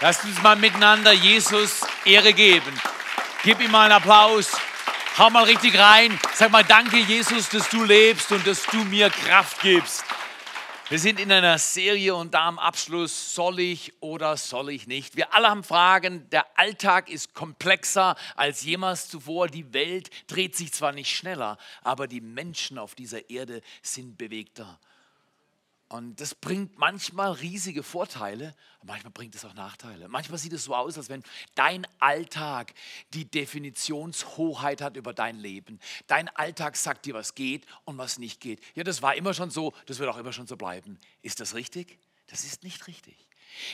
Lasst uns mal miteinander Jesus Ehre geben. Gib ihm mal einen Applaus. Hau mal richtig rein. Sag mal Danke, Jesus, dass du lebst und dass du mir Kraft gibst. Wir sind in einer Serie und da am Abschluss, soll ich oder soll ich nicht? Wir alle haben Fragen. Der Alltag ist komplexer als jemals zuvor. Die Welt dreht sich zwar nicht schneller, aber die Menschen auf dieser Erde sind bewegter. Und das bringt manchmal riesige Vorteile, manchmal bringt es auch Nachteile. Manchmal sieht es so aus, als wenn dein Alltag die Definitionshoheit hat über dein Leben. Dein Alltag sagt dir, was geht und was nicht geht. Ja, das war immer schon so, das wird auch immer schon so bleiben. Ist das richtig? Das ist nicht richtig.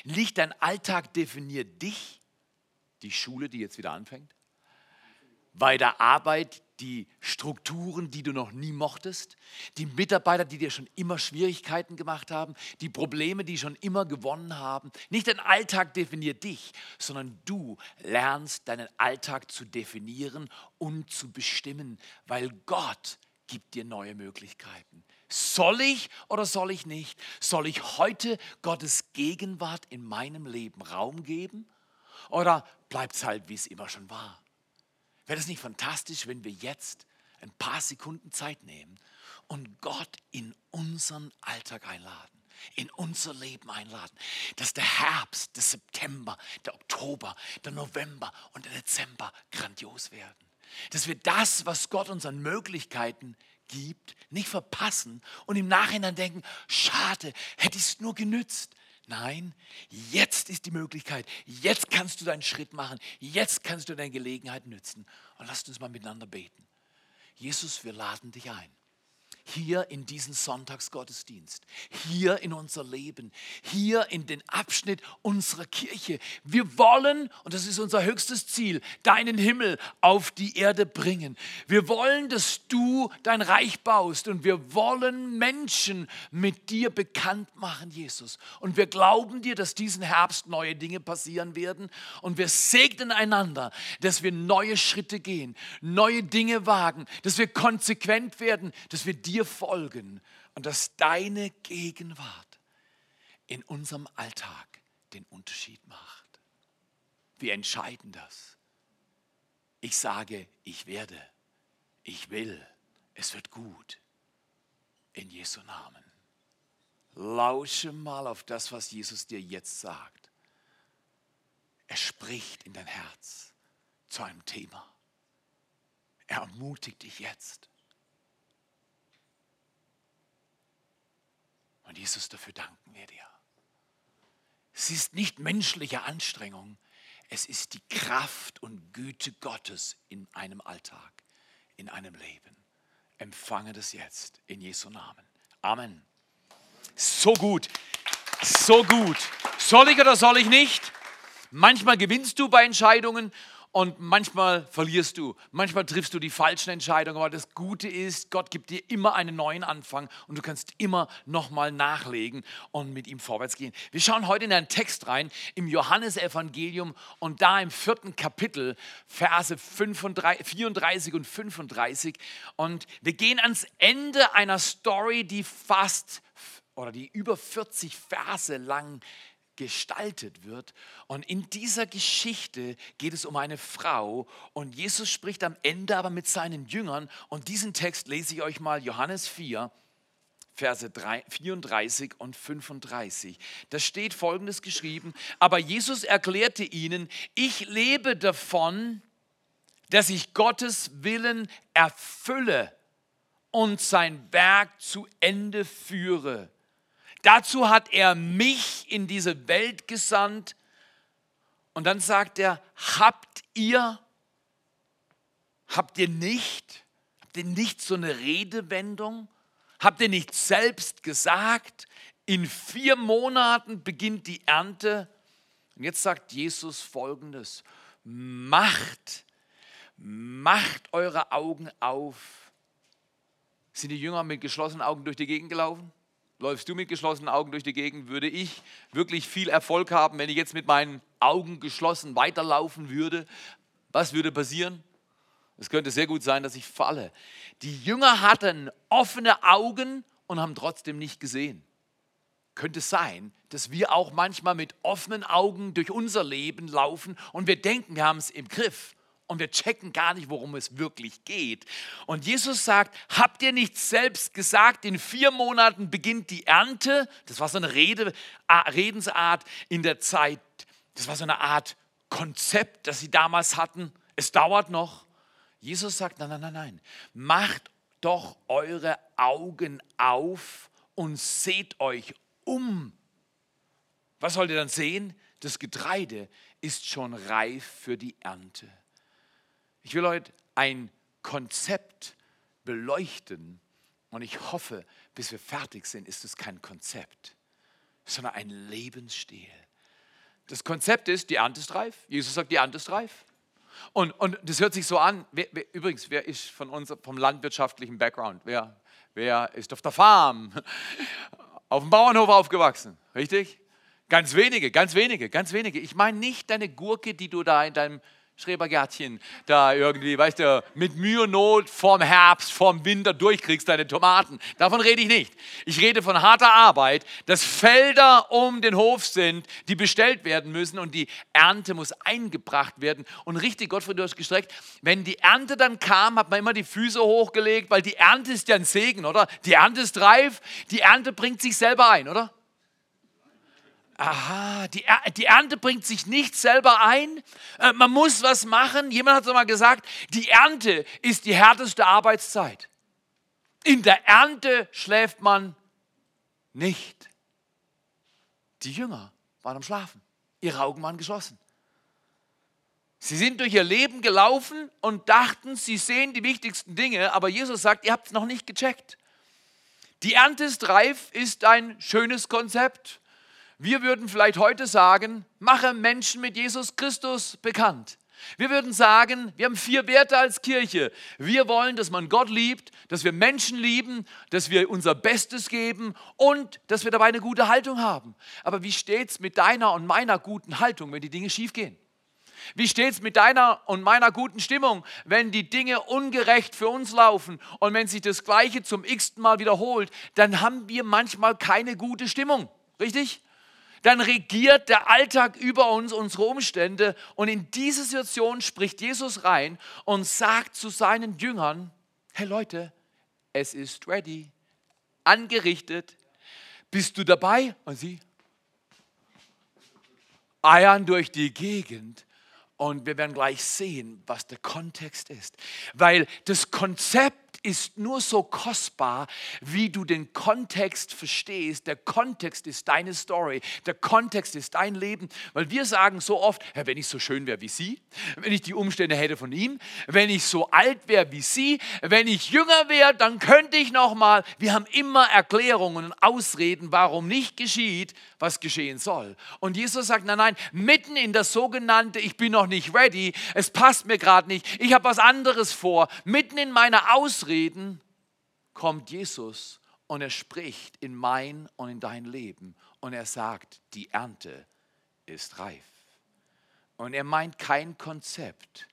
Nicht dein Alltag definiert dich, die Schule, die jetzt wieder anfängt, bei der Arbeit die Strukturen, die du noch nie mochtest, die Mitarbeiter, die dir schon immer Schwierigkeiten gemacht haben, die Probleme, die schon immer gewonnen haben. Nicht dein Alltag definiert dich, sondern du lernst deinen Alltag zu definieren und zu bestimmen, weil Gott gibt dir neue Möglichkeiten. Soll ich oder soll ich nicht? Soll ich heute Gottes Gegenwart in meinem Leben Raum geben? Oder bleibt es halt, wie es immer schon war? Wäre das nicht fantastisch, wenn wir jetzt ein paar Sekunden Zeit nehmen und Gott in unseren Alltag einladen, in unser Leben einladen, dass der Herbst, der September, der Oktober, der November und der Dezember grandios werden. Dass wir das, was Gott uns an Möglichkeiten gibt, nicht verpassen und im Nachhinein denken, schade, hätte ich es nur genützt. Nein, jetzt ist die Möglichkeit. Jetzt kannst du deinen Schritt machen. Jetzt kannst du deine Gelegenheit nützen. Und lasst uns mal miteinander beten. Jesus, wir laden dich ein hier in diesen Sonntagsgottesdienst, hier in unser Leben, hier in den Abschnitt unserer Kirche. Wir wollen, und das ist unser höchstes Ziel, deinen Himmel auf die Erde bringen. Wir wollen, dass du dein Reich baust und wir wollen Menschen mit dir bekannt machen, Jesus. Und wir glauben dir, dass diesen Herbst neue Dinge passieren werden und wir segnen einander, dass wir neue Schritte gehen, neue Dinge wagen, dass wir konsequent werden, dass wir dir dir folgen und dass deine Gegenwart in unserem Alltag den Unterschied macht. Wir entscheiden das. Ich sage, ich werde, ich will, es wird gut. In Jesu Namen. Lausche mal auf das, was Jesus dir jetzt sagt. Er spricht in dein Herz zu einem Thema. Er ermutigt dich jetzt. Und Jesus, dafür danken wir dir. Es ist nicht menschliche Anstrengung, es ist die Kraft und Güte Gottes in einem Alltag, in einem Leben. Empfange das jetzt in Jesu Namen. Amen. So gut, so gut. Soll ich oder soll ich nicht? Manchmal gewinnst du bei Entscheidungen und manchmal verlierst du, manchmal triffst du die falschen Entscheidungen, aber das Gute ist, Gott gibt dir immer einen neuen Anfang und du kannst immer nochmal nachlegen und mit ihm vorwärts gehen. Wir schauen heute in einen Text rein im Johannesevangelium und da im vierten Kapitel, Verse 35, 34 und 35 und wir gehen ans Ende einer Story, die fast oder die über 40 Verse lang ist gestaltet wird. Und in dieser Geschichte geht es um eine Frau und Jesus spricht am Ende aber mit seinen Jüngern und diesen Text lese ich euch mal, Johannes 4, Verse 34 und 35. Da steht folgendes geschrieben, aber Jesus erklärte ihnen, ich lebe davon, dass ich Gottes Willen erfülle und sein Werk zu Ende führe. Dazu hat er mich in diese Welt gesandt. Und dann sagt er, habt ihr, habt ihr nicht, habt ihr nicht so eine Redewendung? Habt ihr nicht selbst gesagt, in vier Monaten beginnt die Ernte? Und jetzt sagt Jesus folgendes, macht, macht eure Augen auf. Sind die Jünger mit geschlossenen Augen durch die Gegend gelaufen? Läufst du mit geschlossenen Augen durch die Gegend, würde ich wirklich viel Erfolg haben, wenn ich jetzt mit meinen Augen geschlossen weiterlaufen würde. Was würde passieren? Es könnte sehr gut sein, dass ich falle. Die Jünger hatten offene Augen und haben trotzdem nicht gesehen. könnte es sein, dass wir auch manchmal mit offenen Augen durch unser Leben laufen und wir denken, wir haben es im Griff und wir checken gar nicht, worum es wirklich geht. Und Jesus sagt, habt ihr nicht selbst gesagt, in vier Monaten beginnt die Ernte? Das war so eine Rede, Redensart in der Zeit. Das war so eine Art Konzept, das sie damals hatten. Es dauert noch. Jesus sagt, nein, nein, nein, nein. Macht doch eure Augen auf und seht euch um. Was sollt ihr dann sehen? Das Getreide ist schon reif für die Ernte. Ich will heute ein Konzept beleuchten und ich hoffe, bis wir fertig sind, ist es kein Konzept, sondern ein Lebensstil. Das Konzept ist, die Ernte ist reif. Jesus sagt, die Ernte ist reif. Und, und das hört sich so an. Wer, wer, übrigens, wer ist von uns vom landwirtschaftlichen Background? Wer, wer ist auf der Farm? Auf dem Bauernhof aufgewachsen, richtig? Ganz wenige, ganz wenige, ganz wenige. Ich meine nicht deine Gurke, die du da in deinem Schrebergärtchen da irgendwie, weißt du, mit Mühe und Not vorm Herbst, vorm Winter durchkriegst deine Tomaten. Davon rede ich nicht. Ich rede von harter Arbeit, dass Felder um den Hof sind, die bestellt werden müssen und die Ernte muss eingebracht werden. Und richtig, Gottfried, du hast gestreckt, wenn die Ernte dann kam, hat man immer die Füße hochgelegt, weil die Ernte ist ja ein Segen, oder? Die Ernte ist reif, die Ernte bringt sich selber ein, oder? Aha, die, er die Ernte bringt sich nicht selber ein. Äh, man muss was machen. Jemand hat es mal gesagt, die Ernte ist die härteste Arbeitszeit. In der Ernte schläft man nicht. Die Jünger waren am Schlafen. Ihre Augen waren geschlossen. Sie sind durch ihr Leben gelaufen und dachten, sie sehen die wichtigsten Dinge, aber Jesus sagt, ihr habt es noch nicht gecheckt. Die Ernte ist reif, ist ein schönes Konzept. Wir würden vielleicht heute sagen, mache Menschen mit Jesus Christus bekannt. Wir würden sagen, wir haben vier Werte als Kirche. Wir wollen, dass man Gott liebt, dass wir Menschen lieben, dass wir unser Bestes geben und dass wir dabei eine gute Haltung haben. Aber wie steht es mit deiner und meiner guten Haltung, wenn die Dinge schiefgehen? Wie steht es mit deiner und meiner guten Stimmung, wenn die Dinge ungerecht für uns laufen und wenn sich das Gleiche zum x-ten Mal wiederholt, dann haben wir manchmal keine gute Stimmung. Richtig? Dann regiert der Alltag über uns, unsere Umstände. Und in diese Situation spricht Jesus rein und sagt zu seinen Jüngern, hey Leute, es ist ready, angerichtet. Bist du dabei? Und sie eiern durch die Gegend. Und wir werden gleich sehen, was der Kontext ist. Weil das Konzept ist nur so kostbar, wie du den Kontext verstehst. Der Kontext ist deine Story, der Kontext ist dein Leben, weil wir sagen so oft, ja, wenn ich so schön wäre wie sie, wenn ich die Umstände hätte von ihm, wenn ich so alt wäre wie sie, wenn ich jünger wäre, dann könnte ich noch mal. Wir haben immer Erklärungen und Ausreden, warum nicht geschieht, was geschehen soll. Und Jesus sagt, nein, nein, mitten in das sogenannte, ich bin noch nicht ready, es passt mir gerade nicht, ich habe was anderes vor, mitten in meiner Ausrede Ausreden kommt Jesus und er spricht in mein und in dein Leben und er sagt, die Ernte ist reif. Und er meint kein Konzept.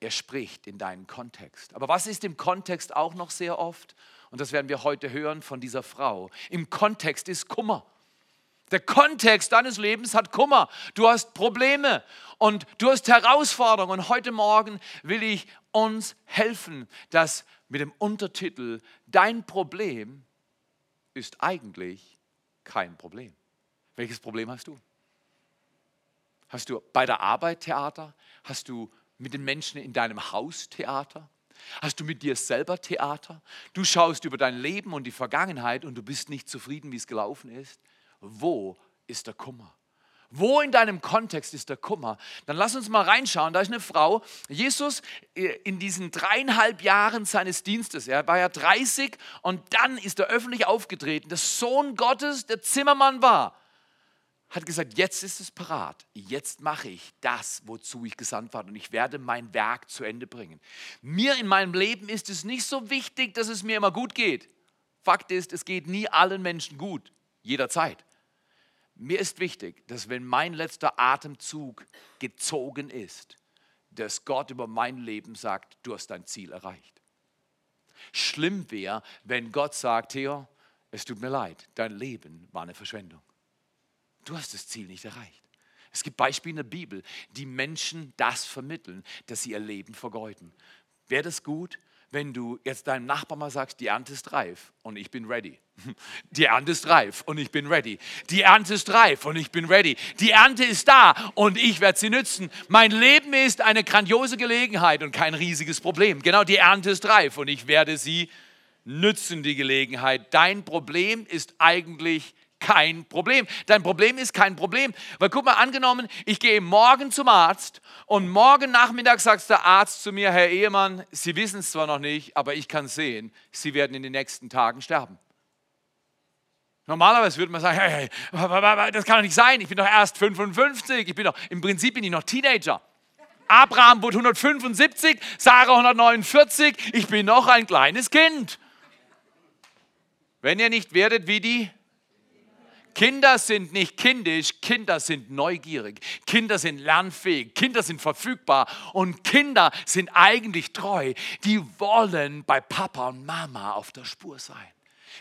Er spricht in deinen Kontext. Aber was ist im Kontext auch noch sehr oft? Und das werden wir heute hören von dieser Frau. Im Kontext ist Kummer. Der Kontext deines Lebens hat Kummer. Du hast Probleme und du hast Herausforderungen. Und heute Morgen will ich uns helfen, dass mit dem Untertitel Dein Problem ist eigentlich kein Problem. Welches Problem hast du? Hast du bei der Arbeit Theater? Hast du mit den Menschen in deinem Haus Theater? Hast du mit dir selber Theater? Du schaust über dein Leben und die Vergangenheit und du bist nicht zufrieden, wie es gelaufen ist. Wo ist der Kummer? Wo in deinem Kontext ist der Kummer? Dann lass uns mal reinschauen. Da ist eine Frau. Jesus äh, in diesen dreieinhalb Jahren seines Dienstes, er war ja 30 und dann ist er öffentlich aufgetreten. Der Sohn Gottes, der Zimmermann war, hat gesagt, jetzt ist es parat. Jetzt mache ich das, wozu ich gesandt war und ich werde mein Werk zu Ende bringen. Mir in meinem Leben ist es nicht so wichtig, dass es mir immer gut geht. Fakt ist, es geht nie allen Menschen gut, jederzeit. Mir ist wichtig, dass wenn mein letzter Atemzug gezogen ist, dass Gott über mein Leben sagt, du hast dein Ziel erreicht. Schlimm wäre, wenn Gott sagt, Theo, es tut mir leid, dein Leben war eine Verschwendung. Du hast das Ziel nicht erreicht. Es gibt Beispiele in der Bibel, die Menschen das vermitteln, dass sie ihr Leben vergeuden. Wäre das gut, wenn du jetzt deinem Nachbarn mal sagst, die Ernte ist reif und ich bin ready. Die Ernte ist reif und ich bin ready. Die Ernte ist reif und ich bin ready. Die Ernte ist da und ich werde sie nützen. Mein Leben ist eine grandiose Gelegenheit und kein riesiges Problem. Genau, die Ernte ist reif und ich werde sie nützen, die Gelegenheit. Dein Problem ist eigentlich kein Problem. Dein Problem ist kein Problem. Weil guck mal, angenommen, ich gehe morgen zum Arzt und morgen Nachmittag sagt der Arzt zu mir, Herr Ehemann, Sie wissen es zwar noch nicht, aber ich kann sehen, Sie werden in den nächsten Tagen sterben. Normalerweise würde man sagen, hey, hey, das kann doch nicht sein, ich bin doch erst 55, ich bin doch, im Prinzip bin ich noch Teenager. Abraham wurde 175, Sarah 149, ich bin noch ein kleines Kind. Wenn ihr nicht werdet wie die Kinder sind nicht kindisch, Kinder sind neugierig, Kinder sind lernfähig, Kinder sind verfügbar und Kinder sind eigentlich treu. Die wollen bei Papa und Mama auf der Spur sein.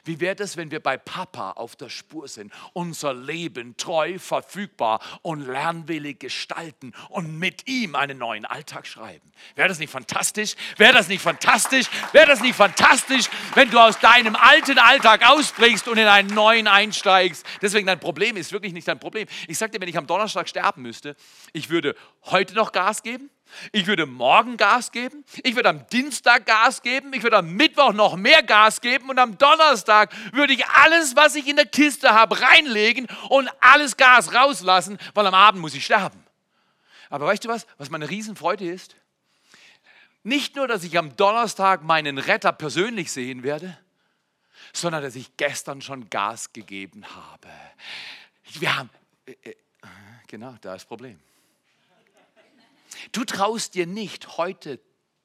Wie wäre es, wenn wir bei Papa auf der Spur sind, unser Leben treu, verfügbar und lernwillig gestalten und mit ihm einen neuen Alltag schreiben? Wäre das nicht fantastisch? Wäre das nicht fantastisch? Wäre das nicht fantastisch, wenn du aus deinem alten Alltag ausbrichst und in einen neuen einsteigst? Deswegen dein Problem ist wirklich nicht dein Problem. Ich dir, wenn ich am Donnerstag sterben müsste, ich würde heute noch Gas geben, ich würde morgen Gas geben, ich würde am Dienstag Gas geben, ich würde am Mittwoch noch mehr Gas geben und am Donnerstag würde ich alles, was ich in der Kiste habe, reinlegen und alles Gas rauslassen, weil am Abend muss ich sterben. Aber weißt du was, was meine Riesenfreude ist? Nicht nur, dass ich am Donnerstag meinen Retter persönlich sehen werde, sondern dass ich gestern schon Gas gegeben habe. Wir haben, äh, äh, genau, da ist das Problem. Du traust dir nicht heute,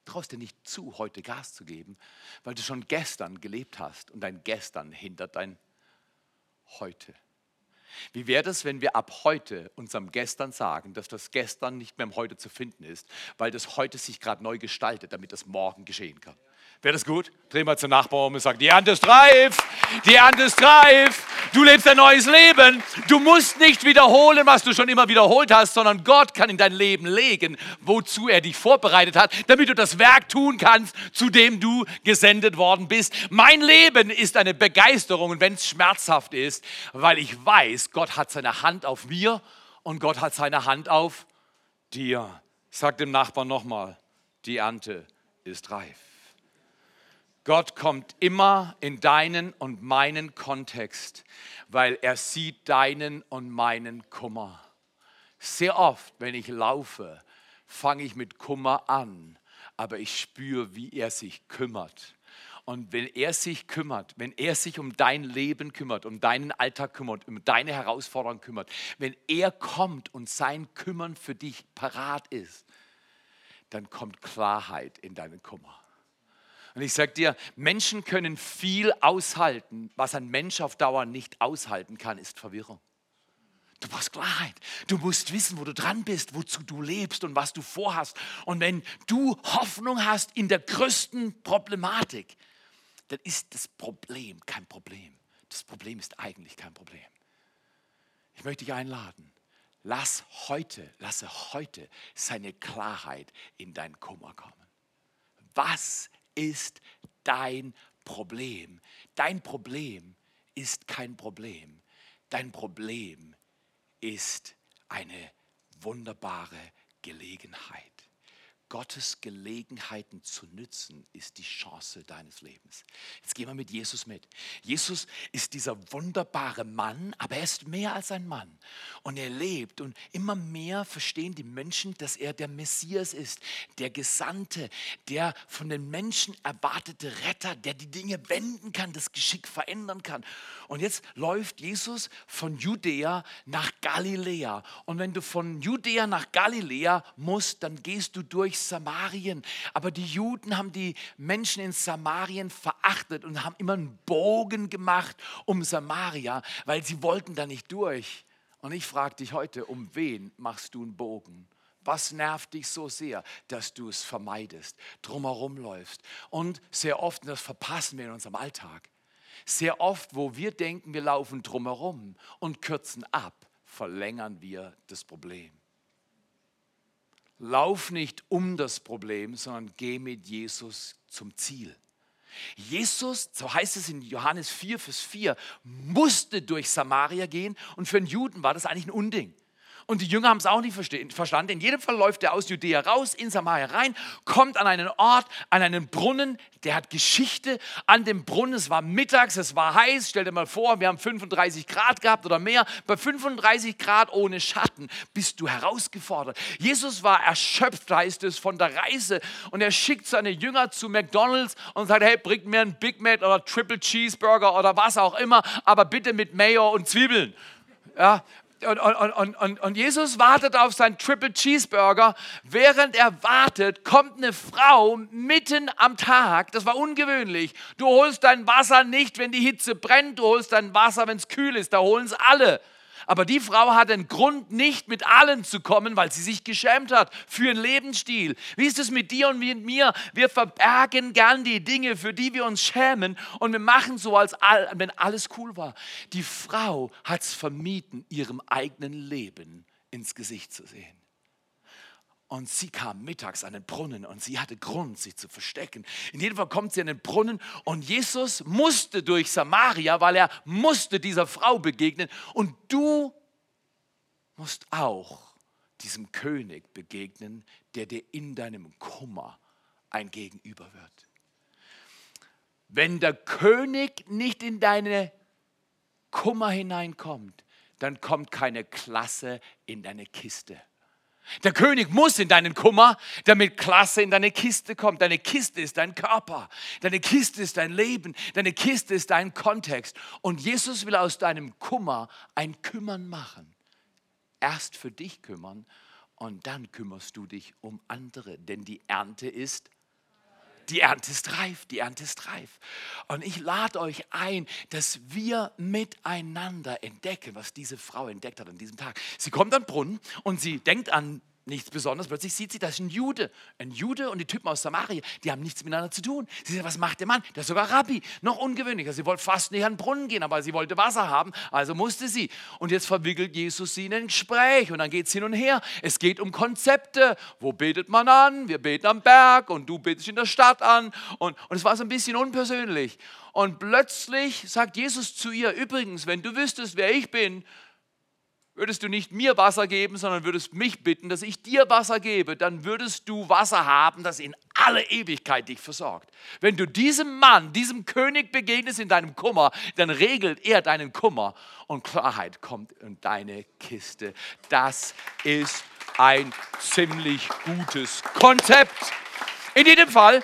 traust dir nicht zu, heute Gas zu geben, weil du schon gestern gelebt hast und dein Gestern hindert dein Heute. Wie wäre es, wenn wir ab heute unserem Gestern sagen, dass das Gestern nicht mehr im Heute zu finden ist, weil das Heute sich gerade neu gestaltet, damit das morgen geschehen kann? Wäre das gut? Dreh mal zum Nachbarn um und sag, die Ernte ist reif, die Ernte ist reif, du lebst ein neues Leben. Du musst nicht wiederholen, was du schon immer wiederholt hast, sondern Gott kann in dein Leben legen, wozu er dich vorbereitet hat, damit du das Werk tun kannst, zu dem du gesendet worden bist. Mein Leben ist eine Begeisterung, wenn es schmerzhaft ist, weil ich weiß, Gott hat seine Hand auf mir und Gott hat seine Hand auf dir. Sag dem Nachbarn nochmal, die Ernte ist reif. Gott kommt immer in deinen und meinen Kontext, weil er sieht deinen und meinen Kummer. Sehr oft, wenn ich laufe, fange ich mit Kummer an, aber ich spüre, wie er sich kümmert. Und wenn er sich kümmert, wenn er sich um dein Leben kümmert, um deinen Alltag kümmert, um deine Herausforderungen kümmert, wenn er kommt und sein Kümmern für dich parat ist, dann kommt Klarheit in deinen Kummer. Und ich sage dir, Menschen können viel aushalten. Was ein Mensch auf Dauer nicht aushalten kann, ist Verwirrung. Du brauchst Klarheit. Du musst wissen, wo du dran bist, wozu du lebst und was du vorhast. Und wenn du Hoffnung hast in der größten Problematik, dann ist das Problem kein Problem. Das Problem ist eigentlich kein Problem. Ich möchte dich einladen. Lass heute, lasse heute seine Klarheit in dein Kummer kommen. Was ist dein Problem. Dein Problem ist kein Problem. Dein Problem ist eine wunderbare Gelegenheit. Gottes Gelegenheiten zu nützen, ist die Chance deines Lebens. Jetzt gehen wir mit Jesus mit. Jesus ist dieser wunderbare Mann, aber er ist mehr als ein Mann. Und er lebt und immer mehr verstehen die Menschen, dass er der Messias ist, der Gesandte, der von den Menschen erwartete Retter, der die Dinge wenden kann, das Geschick verändern kann. Und jetzt läuft Jesus von Judäa nach Galiläa. Und wenn du von Judäa nach Galiläa musst, dann gehst du durch Samarien. Aber die Juden haben die Menschen in Samarien verachtet und haben immer einen Bogen gemacht um Samaria, weil sie wollten da nicht durch. Und ich frage dich heute, um wen machst du einen Bogen? Was nervt dich so sehr, dass du es vermeidest, drumherum läufst? Und sehr oft, das verpassen wir in unserem Alltag, Sehr oft, wo wir denken, wir laufen drumherum und kürzen ab, verlängern wir das Problem. Lauf nicht um das Problem, sondern geh mit Jesus zum Ziel. Jesus, so heißt es in Johannes 4, Vers 4, musste durch Samaria gehen und für einen Juden war das eigentlich ein Unding. Und die Jünger haben es auch nicht verstanden. In jedem Fall läuft er aus Judäa raus, in Samaria rein, kommt an einen Ort, an einen Brunnen, der hat Geschichte. An dem Brunnen, es war mittags, es war heiß. Stell dir mal vor, wir haben 35 Grad gehabt oder mehr. Bei 35 Grad ohne Schatten bist du herausgefordert. Jesus war erschöpft, heißt es, von der Reise. Und er schickt seine Jünger zu McDonalds und sagt, hey, bringt mir einen Big Mac oder Triple Cheeseburger oder was auch immer, aber bitte mit Mayo und Zwiebeln. Ja, und, und, und, und, Jesus wartet auf seinen Triple Cheeseburger. Während er wartet, kommt eine Frau mitten am Tag. Das war ungewöhnlich. Du holst dein Wasser nicht, wenn die Hitze brennt. Du holst dein Wasser, wenn es kühl ist. Da holen es alle. Aber die Frau hat einen Grund, nicht mit allen zu kommen, weil sie sich geschämt hat für ihren Lebensstil. Wie ist es mit dir und mit mir? Wir verbergen gern die Dinge, für die wir uns schämen und wir machen so, als wenn alles cool war. Die Frau hat es vermieden, ihrem eigenen Leben ins Gesicht zu sehen. Und sie kam mittags an den Brunnen und sie hatte Grund, sich zu verstecken. In jedem Fall kommt sie an den Brunnen und Jesus musste durch Samaria, weil er musste dieser Frau begegnen. Und du musst auch diesem König begegnen, der dir in deinem Kummer ein Gegenüber wird. Wenn der König nicht in deine Kummer hineinkommt, dann kommt keine Klasse in deine Kiste. Der König muss in deinen Kummer, damit Klasse in deine Kiste kommt. Deine Kiste ist dein Körper, deine Kiste ist dein Leben, deine Kiste ist dein Kontext. Und Jesus will aus deinem Kummer ein Kümmern machen. Erst für dich kümmern und dann kümmerst du dich um andere, denn die Ernte ist die Ernte ist reif, die Ernte ist reif. Und ich lade euch ein, dass wir miteinander entdecken, was diese Frau entdeckt hat an diesem Tag. Sie kommt an den Brunnen und sie denkt an nichts Besonderes. Plötzlich sieht sie, das ist ein Jude. Ein Jude und die Typen aus Samaria, die haben nichts miteinander zu tun. Sie sagt, was macht der Mann? Der ist sogar Rabbi. Noch ungewöhnlicher. Sie wollte fast nicht an den Brunnen gehen, aber sie wollte Wasser haben, also musste sie. Und jetzt verwickelt Jesus sie in ein Gespräch und dann geht es hin und her. Es geht um Konzepte. Wo betet man an? Wir beten am Berg und du betest in der Stadt an. Und, und es war so ein bisschen unpersönlich. Und plötzlich sagt Jesus zu ihr, übrigens, wenn du wüsstest, wer ich bin, würdest du nicht mir Wasser geben, sondern würdest mich bitten, dass ich dir Wasser gebe, dann würdest du Wasser haben, das in alle Ewigkeit dich versorgt. Wenn du diesem Mann, diesem König begegnest in deinem Kummer, dann regelt er deinen Kummer und Klarheit kommt in deine Kiste. Das ist ein ziemlich gutes Konzept. In jedem Fall,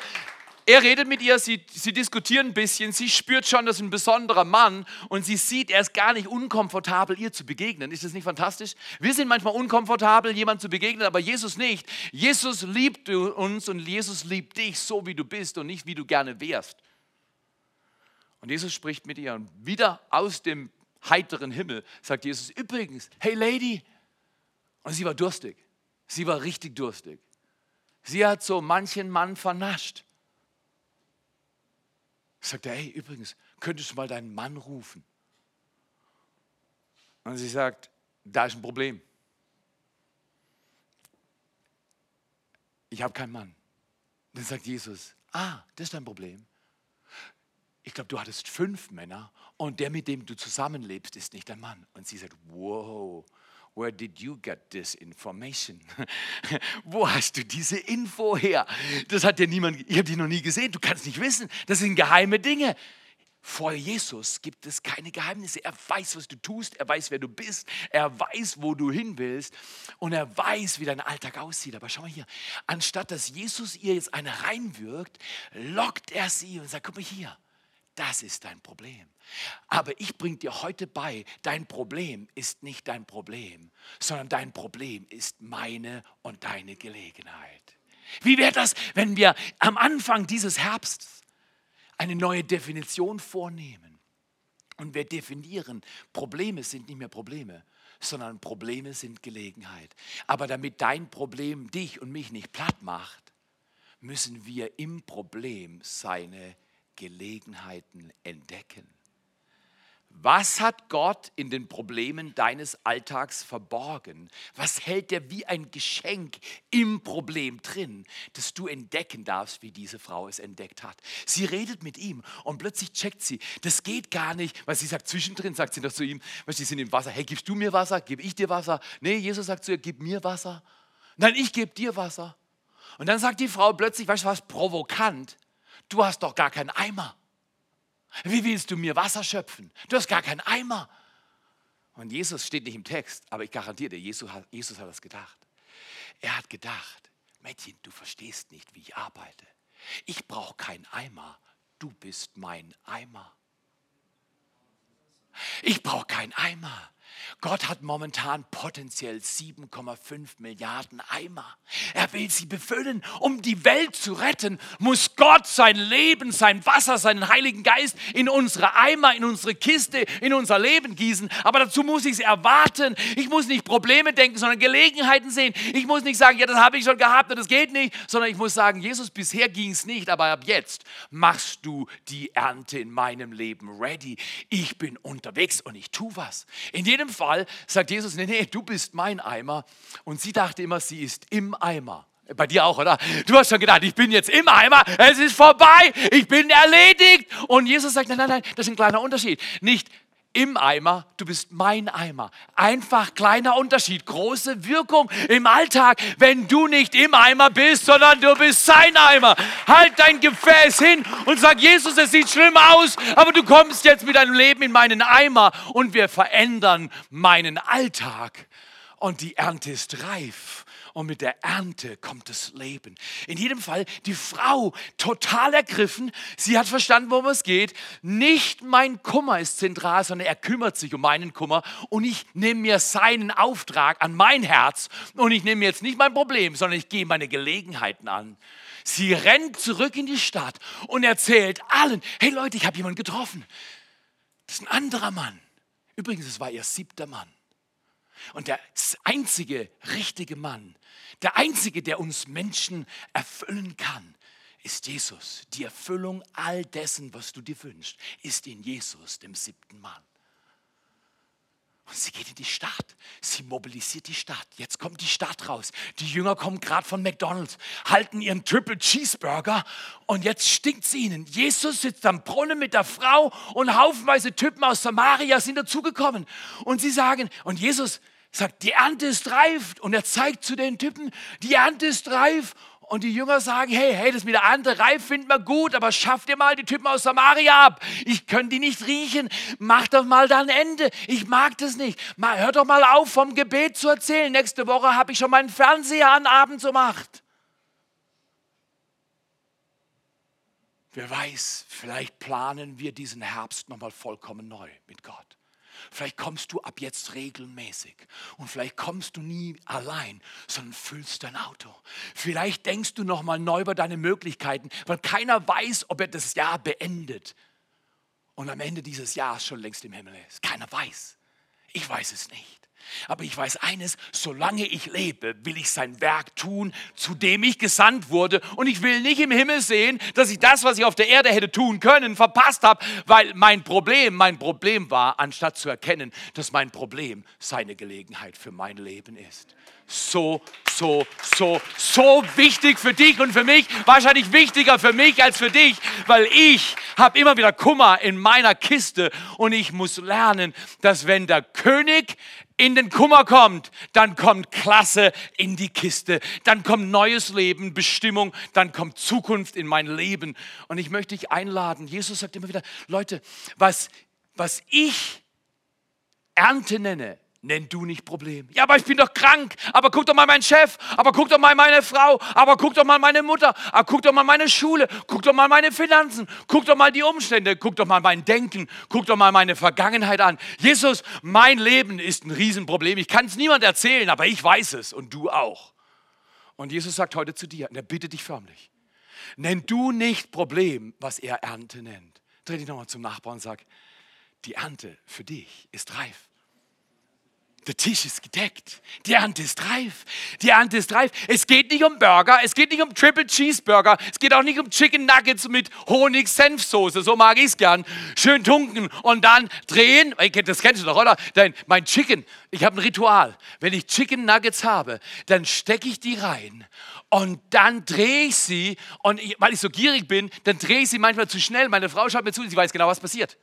er redet mit ihr, sie, sie diskutieren ein bisschen, sie spürt schon, das ist ein besonderer Mann und sie sieht, er ist gar nicht unkomfortabel, ihr zu begegnen. Ist das nicht fantastisch? Wir sind manchmal unkomfortabel, jemand zu begegnen, aber Jesus nicht. Jesus liebt uns und Jesus liebt dich so, wie du bist und nicht, wie du gerne wärst. Und Jesus spricht mit ihr und wieder aus dem heiteren Himmel sagt Jesus, übrigens, hey Lady, und sie war durstig. Sie war richtig durstig. Sie hat so manchen Mann vernascht. Sagt er, hey, übrigens, könntest du mal deinen Mann rufen? Und sie sagt, da ist ein Problem. Ich habe keinen Mann. Dann sagt Jesus, ah, das ist dein Problem. Ich glaube, du hattest fünf Männer und der, mit dem du zusammenlebst, ist nicht dein Mann. Und sie sagt, wow, Where did you get this information? Wo hast du diese Info her? Das hat ja niemand, ich habe dich noch nie gesehen, du kannst nicht wissen. Das sind geheime Dinge. Vor Jesus gibt es keine Geheimnisse. Er weiß, was du tust, er weiß, wer du bist, er weiß, wo du hin willst und er weiß, wie dein Alltag aussieht. Aber schau mal hier, anstatt dass Jesus ihr jetzt eine reinwirkt, lockt er sie und sagt, guck mal hier, das ist dein Problem. Aber ich bringe dir heute bei, dein Problem ist nicht dein Problem, sondern dein Problem ist meine und deine Gelegenheit. Wie wäre das, wenn wir am Anfang dieses Herbstes eine neue Definition vornehmen? Und wir definieren, Probleme sind nicht mehr Probleme, sondern Probleme sind Gelegenheit. Aber damit dein Problem dich und mich nicht platt macht, müssen wir im Problem seine Gelegenheiten entdecken. Was hat Gott in den Problemen deines Alltags verborgen? Was hält er wie ein Geschenk im Problem drin, das du entdecken darfst, wie diese Frau es entdeckt hat? Sie redet mit ihm und plötzlich checkt sie, das geht gar nicht, weil sie sagt, zwischendrin sagt sie noch zu ihm, weil sie sind im Wasser, hey, gibst du mir Wasser? Gib ich dir Wasser? Nee, Jesus sagt zu ihr, gib mir Wasser. Nein, ich gebe dir Wasser. Und dann sagt die Frau plötzlich, weißt du was, provokant, du hast doch gar keinen Eimer. Wie willst du mir Wasser schöpfen? Du hast gar keinen Eimer. Und Jesus steht nicht im Text, aber ich garantiere dir, Jesus hat, Jesus hat das gedacht. Er hat gedacht, Mädchen, du verstehst nicht, wie ich arbeite. Ich brauche keinen Eimer, du bist mein Eimer. Ich brauche keinen Eimer. Gott hat momentan potenziell 7,5 Milliarden Eimer. Er will sie befüllen. Um die Welt zu retten, muss Gott sein Leben, sein Wasser, seinen Heiligen Geist in unsere Eimer, in unsere Kiste, in unser Leben gießen. Aber dazu muss ich es erwarten. Ich muss nicht Probleme denken, sondern Gelegenheiten sehen. Ich muss nicht sagen, ja, das habe ich schon gehabt und das geht nicht, sondern ich muss sagen, Jesus, bisher ging es nicht, aber ab jetzt machst du die Ernte in meinem Leben ready. Ich bin unterwegs und ich tue was. In jedem Fall sagt Jesus, nee, nee, du bist mein Eimer. Und sie dachte immer, sie ist im Eimer. Bei dir auch, oder? Du hast schon gedacht, ich bin jetzt im Eimer, es ist vorbei, ich bin erledigt. Und Jesus sagt, nein, nein, nein, das ist ein kleiner Unterschied. Nicht im Eimer, du bist mein Eimer. Einfach kleiner Unterschied, große Wirkung im Alltag, wenn du nicht im Eimer bist, sondern du bist sein Eimer. Halt dein Gefäß hin und sag, Jesus, es sieht schlimm aus, aber du kommst jetzt mit deinem Leben in meinen Eimer und wir verändern meinen Alltag. Und die Ernte ist reif und mit der Ernte kommt das Leben. In jedem Fall die Frau total ergriffen. Sie hat verstanden, worum es geht. Nicht mein Kummer ist zentral, sondern er kümmert sich um meinen Kummer und ich nehme mir seinen Auftrag an mein Herz und ich nehme jetzt nicht mein Problem, sondern ich gehe meine Gelegenheiten an. Sie rennt zurück in die Stadt und erzählt allen, hey Leute, ich habe jemanden getroffen. Das ist ein anderer Mann. Übrigens, es war ihr siebter Mann. Und der einzige richtige Mann, der einzige, der uns Menschen erfüllen kann, ist Jesus. Die Erfüllung all dessen, was du dir wünschst, ist in Jesus, dem siebten Mann. Und sie geht in die Stadt. Sie mobilisiert die Stadt. Jetzt kommt die Stadt raus. Die Jünger kommen gerade von McDonald's, halten ihren Triple Cheeseburger und jetzt stinkt es ihnen. Jesus sitzt am Brunnen mit der Frau und haufenweise Typen aus Samaria sind dazugekommen. Und sie sagen, und Jesus sagt, die Ernte ist reif. Und er zeigt zu den Typen, die Ernte ist reif. Und die Jünger sagen, hey, hey, das mit der Ernte reif finden wir gut, aber schafft ihr mal die Typen aus Samaria ab. Ich kann die nicht riechen. Mach doch mal da ein Ende. Ich mag das nicht. Mal, hört doch mal auf, vom Gebet zu erzählen. Nächste Woche habe ich schon meinen Fernseher an Abend so macht. Wer weiß, vielleicht planen wir diesen Herbst nochmal vollkommen neu mit Gott. Vielleicht kommst du ab jetzt regelmäßig und vielleicht kommst du nie allein, sondern füllst dein Auto. Vielleicht denkst du noch mal neu über deine Möglichkeiten, weil keiner weiß, ob er das Jahr beendet und am Ende dieses Jahres schon längst im Himmel ist. Keiner weiß. Ich weiß es nicht. Aber ich weiß eines, solange ich lebe, will ich sein Werk tun, zu dem ich gesandt wurde. Und ich will nicht im Himmel sehen, dass ich das, was ich auf der Erde hätte tun können, verpasst habe, weil mein Problem, mein Problem war, anstatt zu erkennen, dass mein Problem seine Gelegenheit für mein Leben ist. So, so, so, so wichtig für dich und für mich, wahrscheinlich wichtiger für mich als für dich, weil ich habe immer wieder Kummer in meiner Kiste und ich muss lernen, dass wenn der König in den Kummer kommt, dann kommt Klasse in die Kiste, dann kommt neues Leben, Bestimmung, dann kommt Zukunft in mein Leben. Und ich möchte dich einladen. Jesus sagt immer wieder, Leute, was, was ich Ernte nenne, Nenn du nicht Problem. Ja, aber ich bin doch krank. Aber guck doch mal meinen Chef. Aber guck doch mal meine Frau. Aber guck doch mal meine Mutter. Aber guck doch mal meine Schule. Guck doch mal meine Finanzen. Guck doch mal die Umstände. Guck doch mal mein Denken. Guck doch mal meine Vergangenheit an. Jesus, mein Leben ist ein Riesenproblem. Ich kann es niemand erzählen, aber ich weiß es und du auch. Und Jesus sagt heute zu dir, und er bittet dich förmlich, nenn du nicht Problem, was er Ernte nennt. Dreh dich nochmal zum Nachbarn und sag, die Ernte für dich ist reif. Der Tisch ist gedeckt. Die Ernte ist reif. Die Ernte ist reif. Es geht nicht um Burger, es geht nicht um Triple Cheeseburger, es geht auch nicht um Chicken Nuggets mit Honig-Senfsoße. So mag ich es gern. Schön tunken und dann drehen. Das kennst du doch, oder? Dein, mein Chicken. Ich habe ein Ritual. Wenn ich Chicken Nuggets habe, dann stecke ich die rein und dann drehe ich sie. Und ich, weil ich so gierig bin, dann drehe ich sie manchmal zu schnell. Meine Frau schaut mir zu, sie weiß genau, was passiert.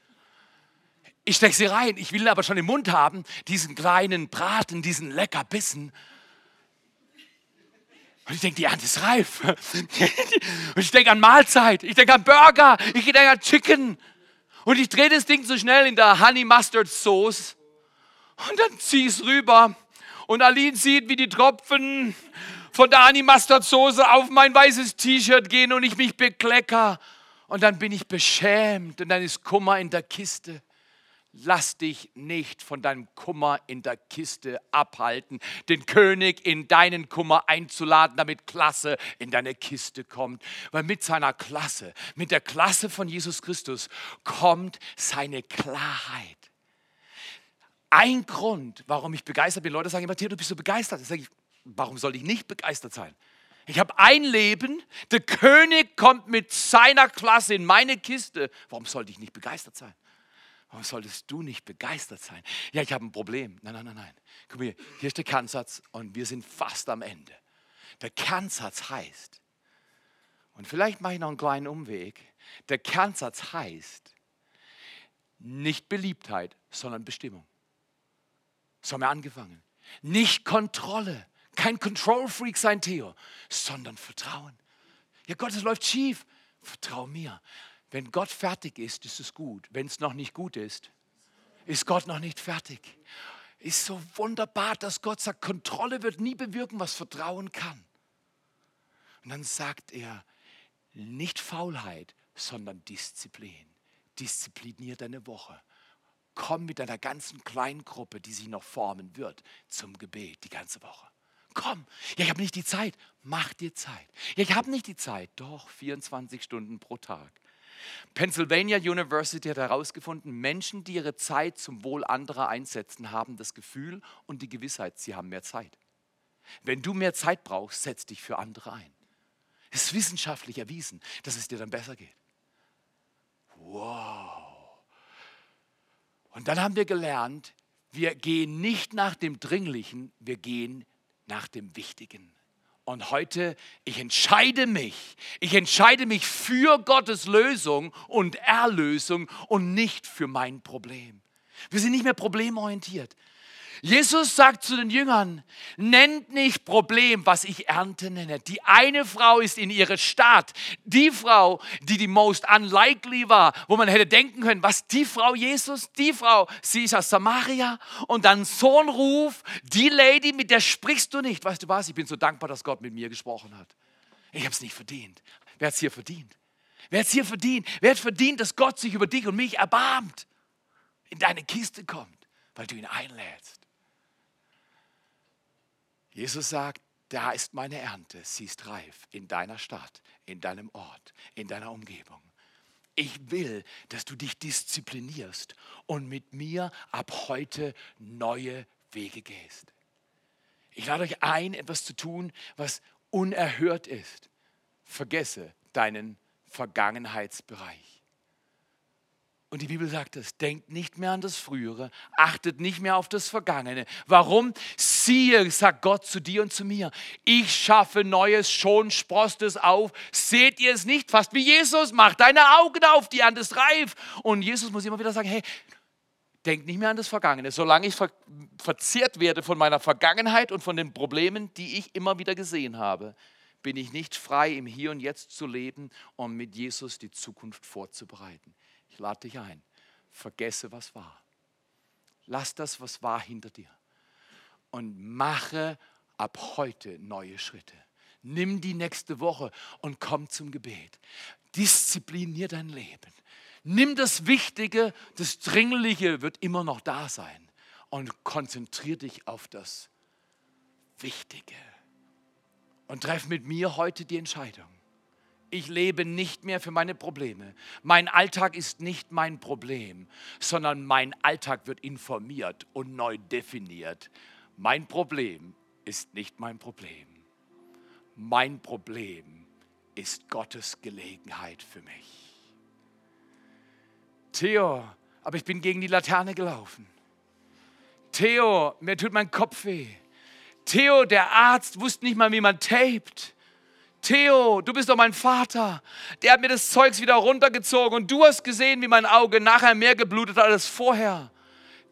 Ich stecke sie rein, ich will aber schon im Mund haben, diesen kleinen Braten, diesen lecker Bissen. Und ich denke, die Hand ist reif. Und ich denke an Mahlzeit, ich denke an Burger, ich denke an Chicken. Und ich drehe das Ding so schnell in der Honey Mustard Sauce. Und dann ziehe ich es rüber. Und Aline sieht, wie die Tropfen von der Honey Mustard Soße auf mein weißes T-Shirt gehen und ich mich beklecker. Und dann bin ich beschämt und dann ist Kummer in der Kiste. Lass dich nicht von deinem Kummer in der Kiste abhalten, den König in deinen Kummer einzuladen, damit Klasse in deine Kiste kommt. Weil mit seiner Klasse, mit der Klasse von Jesus Christus kommt seine Klarheit. Ein Grund, warum ich begeistert bin, Leute sagen immer, du bist so begeistert. Ich sage, warum soll ich nicht begeistert sein? Ich habe ein Leben, der König kommt mit seiner Klasse in meine Kiste. Warum sollte ich nicht begeistert sein? Warum solltest du nicht begeistert sein? Ja, ich habe ein Problem. Nein, nein, nein, nein. Guck mal, hier ist der Kernsatz und wir sind fast am Ende. Der Kernsatz heißt, und vielleicht mache ich noch einen kleinen Umweg, der Kernsatz heißt, nicht Beliebtheit, sondern Bestimmung. So haben wir angefangen. Nicht Kontrolle, kein Control-Freak sein, Theo, sondern Vertrauen. Ja, Gott, es läuft schief. Vertrau mir. Wenn Gott fertig ist, ist es gut. Wenn es noch nicht gut ist, ist Gott noch nicht fertig. Ist so wunderbar, dass Gott sagt, Kontrolle wird nie bewirken, was Vertrauen kann. Und dann sagt er, nicht Faulheit, sondern Disziplin. Disziplinier deine Woche. Komm mit deiner ganzen kleinen Gruppe, die sich noch formen wird, zum Gebet die ganze Woche. Komm. Ja, ich habe nicht die Zeit. Mach dir Zeit. Ja, ich habe nicht die Zeit. Doch, 24 Stunden pro Tag. Pennsylvania University hat herausgefunden, Menschen, die ihre Zeit zum Wohl anderer einsetzen, haben das Gefühl und die Gewissheit, sie haben mehr Zeit. Wenn du mehr Zeit brauchst, setz dich für andere ein. Es ist wissenschaftlich erwiesen, dass es dir dann besser geht. Wow. Und dann haben wir gelernt, wir gehen nicht nach dem Dringlichen, wir gehen nach dem Wichtigen. Und heute, ich entscheide mich, ich entscheide mich für Gottes Lösung und Erlösung und nicht für mein Problem. Wir sind nicht mehr problemorientiert. Jesus sagt zu den Jüngern, nennt nicht Problem, was ich Ernte nenne. Die eine Frau ist in ihrer Stadt, die Frau, die die most unlikely war, wo man hätte denken können, was die Frau Jesus, die Frau, sie ist aus Samaria und dann Sohnruf, die Lady, mit der sprichst du nicht. Weißt du was, ich bin so dankbar, dass Gott mit mir gesprochen hat. Ich habe es nicht verdient. Wer hat es hier verdient? Wer hat es hier verdient? Wer hat verdient, dass Gott sich über dich und mich erbarmt, in deine Kiste kommt, weil du ihn einlädst? Jesus sagt, da ist meine Ernte, sie ist reif in deiner Stadt, in deinem Ort, in deiner Umgebung. Ich will, dass du dich disziplinierst und mit mir ab heute neue Wege gehst. Ich lade euch ein, etwas zu tun, was unerhört ist. Vergesse deinen Vergangenheitsbereich. Und die Bibel sagt es, denkt nicht mehr an das Frühere, achtet nicht mehr auf das Vergangene. Warum? Siehe, sagt Gott zu dir und zu mir, ich schaffe Neues, schon sprost es auf. Seht ihr es nicht? Fast wie Jesus, macht deine Augen auf, die Ernte ist reif. Und Jesus muss immer wieder sagen, hey, denk nicht mehr an das Vergangene. Solange ich ver verzehrt werde von meiner Vergangenheit und von den Problemen, die ich immer wieder gesehen habe, bin ich nicht frei, im Hier und Jetzt zu leben und mit Jesus die Zukunft vorzubereiten. Ich lade dich ein. Vergesse, was war. Lass das, was war, hinter dir. Und mache ab heute neue Schritte. Nimm die nächste Woche und komm zum Gebet. Disziplinier dein Leben. Nimm das Wichtige, das Dringliche wird immer noch da sein. Und konzentriere dich auf das Wichtige. Und treff mit mir heute die Entscheidung. Ich lebe nicht mehr für meine Probleme. Mein Alltag ist nicht mein Problem, sondern mein Alltag wird informiert und neu definiert. Mein Problem ist nicht mein Problem. Mein Problem ist Gottes Gelegenheit für mich. Theo, aber ich bin gegen die Laterne gelaufen. Theo, mir tut mein Kopf weh. Theo, der Arzt, wusste nicht mal, wie man tapet. Theo, du bist doch mein Vater. Der hat mir das Zeugs wieder runtergezogen und du hast gesehen, wie mein Auge nachher mehr geblutet hat als vorher.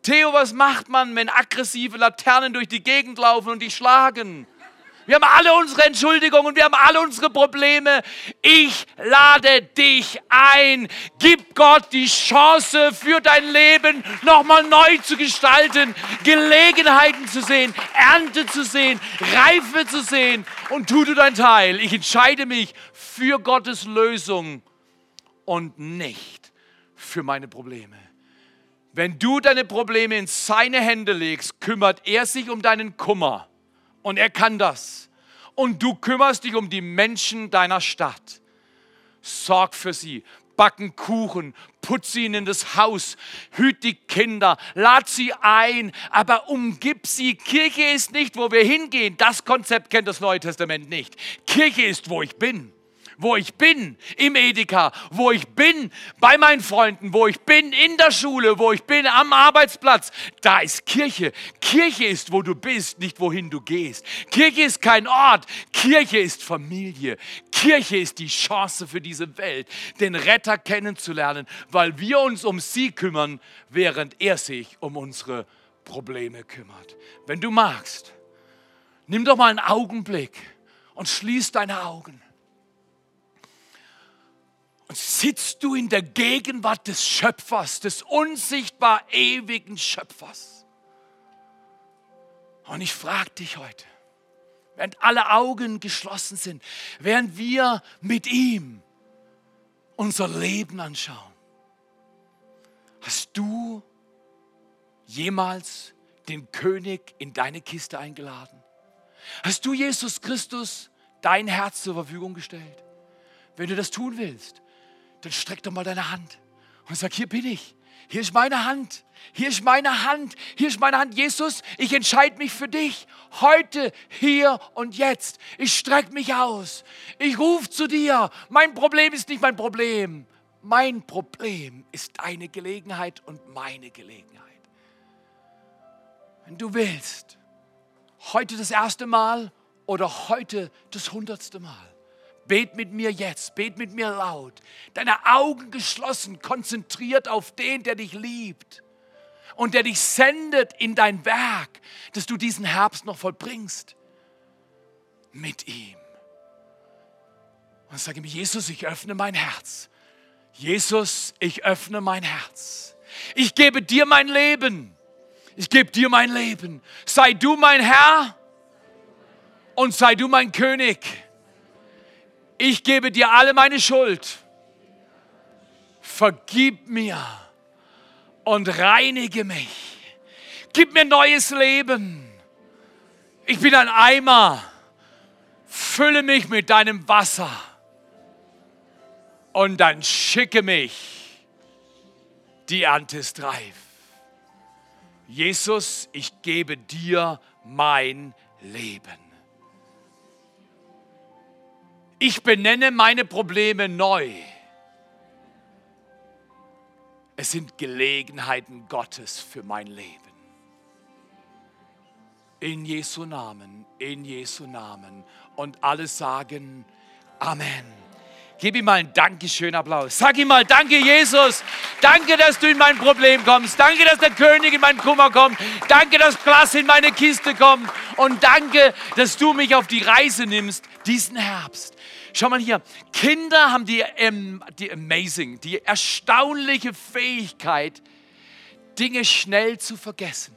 Theo, was macht man, wenn aggressive Laternen durch die Gegend laufen und dich schlagen? Wir haben alle unsere Entschuldigungen, wir haben alle unsere Probleme. Ich lade dich ein. Gib Gott die Chance für dein Leben nochmal neu zu gestalten, Gelegenheiten zu sehen, Ernte zu sehen, Reife zu sehen und tu du dein Teil. Ich entscheide mich für Gottes Lösung und nicht für meine Probleme. Wenn du deine Probleme in seine Hände legst, kümmert er sich um deinen Kummer. Und er kann das. Und du kümmerst dich um die Menschen deiner Stadt. Sorg für sie. Backen Kuchen, putz ihnen in das Haus, hüt die Kinder, lad sie ein, aber umgib sie. Kirche ist nicht, wo wir hingehen. Das Konzept kennt das Neue Testament nicht. Kirche ist, wo ich bin wo ich bin im Edeka, wo ich bin bei meinen Freunden, wo ich bin in der Schule, wo ich bin am Arbeitsplatz. Da ist Kirche. Kirche ist, wo du bist, nicht wohin du gehst. Kirche ist kein Ort. Kirche ist Familie. Kirche ist die Chance für diese Welt, den Retter kennenzulernen, weil wir uns um sie kümmern, während er sich um unsere Probleme kümmert. Wenn du magst, nimm doch mal einen Augenblick und schließ deine Augen sitzt du in der Gegenwart des Schöpfers, des unsichtbar ewigen Schöpfers. Und ich frage dich heute, während alle Augen geschlossen sind, während wir mit ihm unser Leben anschauen, hast du jemals den König in deine Kiste eingeladen? Hast du Jesus Christus dein Herz zur Verfügung gestellt? Wenn du das tun willst, dann streck doch mal deine Hand und sag, hier bin ich. Hier ist meine Hand. Hier ist meine Hand. Hier ist meine Hand. Jesus, ich entscheide mich für dich. Heute, hier und jetzt. Ich strecke mich aus. Ich rufe zu dir. Mein Problem ist nicht mein Problem. Mein Problem ist deine Gelegenheit und meine Gelegenheit. Wenn du willst, heute das erste Mal oder heute das hundertste Mal Bet mit mir jetzt, bet mit mir laut. Deine Augen geschlossen, konzentriert auf den, der dich liebt und der dich sendet in dein Werk, dass du diesen Herbst noch vollbringst. Mit ihm. Und sage mir, Jesus, ich öffne mein Herz. Jesus, ich öffne mein Herz. Ich gebe dir mein Leben. Ich gebe dir mein Leben. Sei du mein Herr und sei du mein König ich gebe dir alle meine Schuld. Vergib mir und reinige mich. Gib mir neues Leben. Ich bin ein Eimer. Fülle mich mit deinem Wasser und dann schicke mich. Die Ernte ist reif. Jesus, ich gebe dir mein Leben. Ich benenne meine Probleme neu. Es sind Gelegenheiten Gottes für mein Leben. In Jesu Namen, in Jesu Namen. Und alle sagen Amen. Gib ihm mal einen Dankeschön Applaus. Sag ihm mal, danke Jesus. Danke, dass du in mein Problem kommst. Danke, dass der König in meinen Kummer kommt. Danke, dass Glas in meine Kiste kommt. Und danke, dass du mich auf die Reise nimmst diesen Herbst. Schau mal hier, Kinder haben die, ähm, die amazing, die erstaunliche Fähigkeit, Dinge schnell zu vergessen.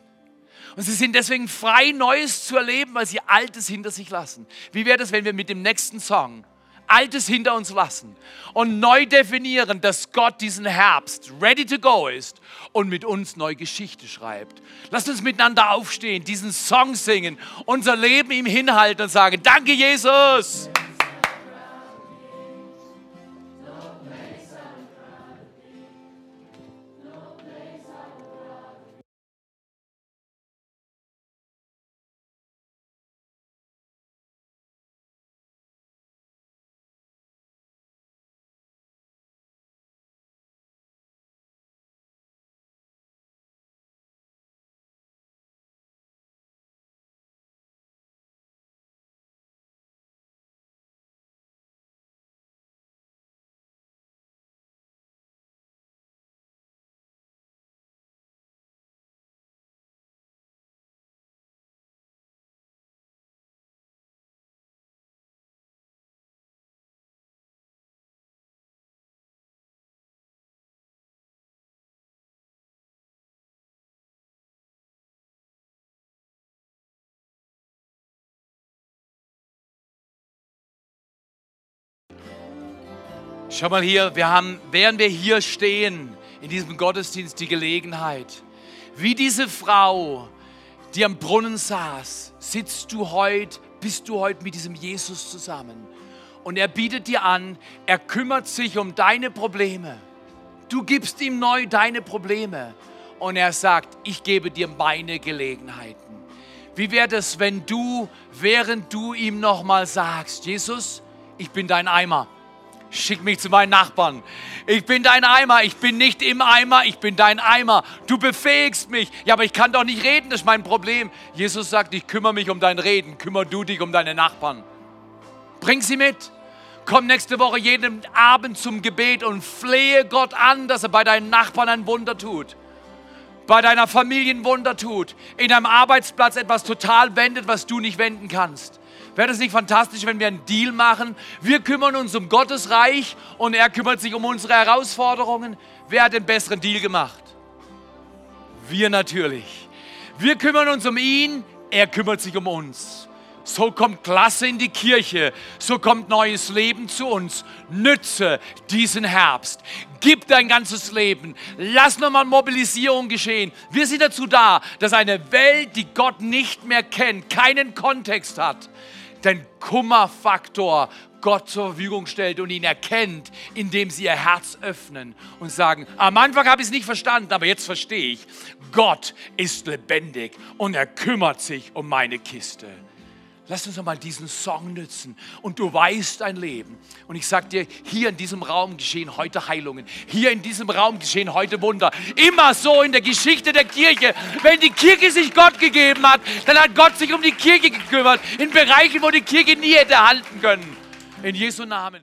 Und sie sind deswegen frei, Neues zu erleben, weil sie Altes hinter sich lassen. Wie wäre das, wenn wir mit dem nächsten Song Altes hinter uns lassen und neu definieren, dass Gott diesen Herbst ready to go ist und mit uns neue Geschichte schreibt. Lasst uns miteinander aufstehen, diesen Song singen, unser Leben ihm hinhalten und sagen, danke Jesus. Schau mal hier, wir haben, während wir hier stehen, in diesem Gottesdienst die Gelegenheit, wie diese Frau, die am Brunnen saß, sitzt du heute, bist du heute mit diesem Jesus zusammen. Und er bietet dir an, er kümmert sich um deine Probleme. Du gibst ihm neu deine Probleme. Und er sagt, ich gebe dir meine Gelegenheiten. Wie wäre es, wenn du, während du ihm nochmal sagst, Jesus, ich bin dein Eimer. Schick mich zu meinen Nachbarn. Ich bin dein Eimer. Ich bin nicht im Eimer. Ich bin dein Eimer. Du befähigst mich. Ja, aber ich kann doch nicht reden. Das ist mein Problem. Jesus sagt, ich kümmere mich um dein Reden. Kümmer du dich um deine Nachbarn. Bring sie mit. Komm nächste Woche jeden Abend zum Gebet und flehe Gott an, dass er bei deinen Nachbarn ein Wunder tut. Bei deiner Familie ein Wunder tut. In deinem Arbeitsplatz etwas total wendet, was du nicht wenden kannst. Wäre das nicht fantastisch, wenn wir einen Deal machen? Wir kümmern uns um Gottes Reich und er kümmert sich um unsere Herausforderungen. Wer hat den besseren Deal gemacht? Wir natürlich. Wir kümmern uns um ihn, er kümmert sich um uns. So kommt Klasse in die Kirche, so kommt neues Leben zu uns. Nütze diesen Herbst. Gib dein ganzes Leben. Lass nochmal Mobilisierung geschehen. Wir sind dazu da, dass eine Welt, die Gott nicht mehr kennt, keinen Kontext hat, den Kummerfaktor Gott zur Verfügung stellt und ihn erkennt, indem sie ihr Herz öffnen und sagen, am Anfang habe ich es nicht verstanden, aber jetzt verstehe ich, Gott ist lebendig und er kümmert sich um meine Kiste. Lass uns mal diesen Song nützen und du weißt dein Leben. Und ich sage dir, hier in diesem Raum geschehen heute Heilungen. Hier in diesem Raum geschehen heute Wunder. Immer so in der Geschichte der Kirche. Wenn die Kirche sich Gott gegeben hat, dann hat Gott sich um die Kirche gekümmert. In Bereichen, wo die Kirche nie hätte halten können. In Jesu Namen.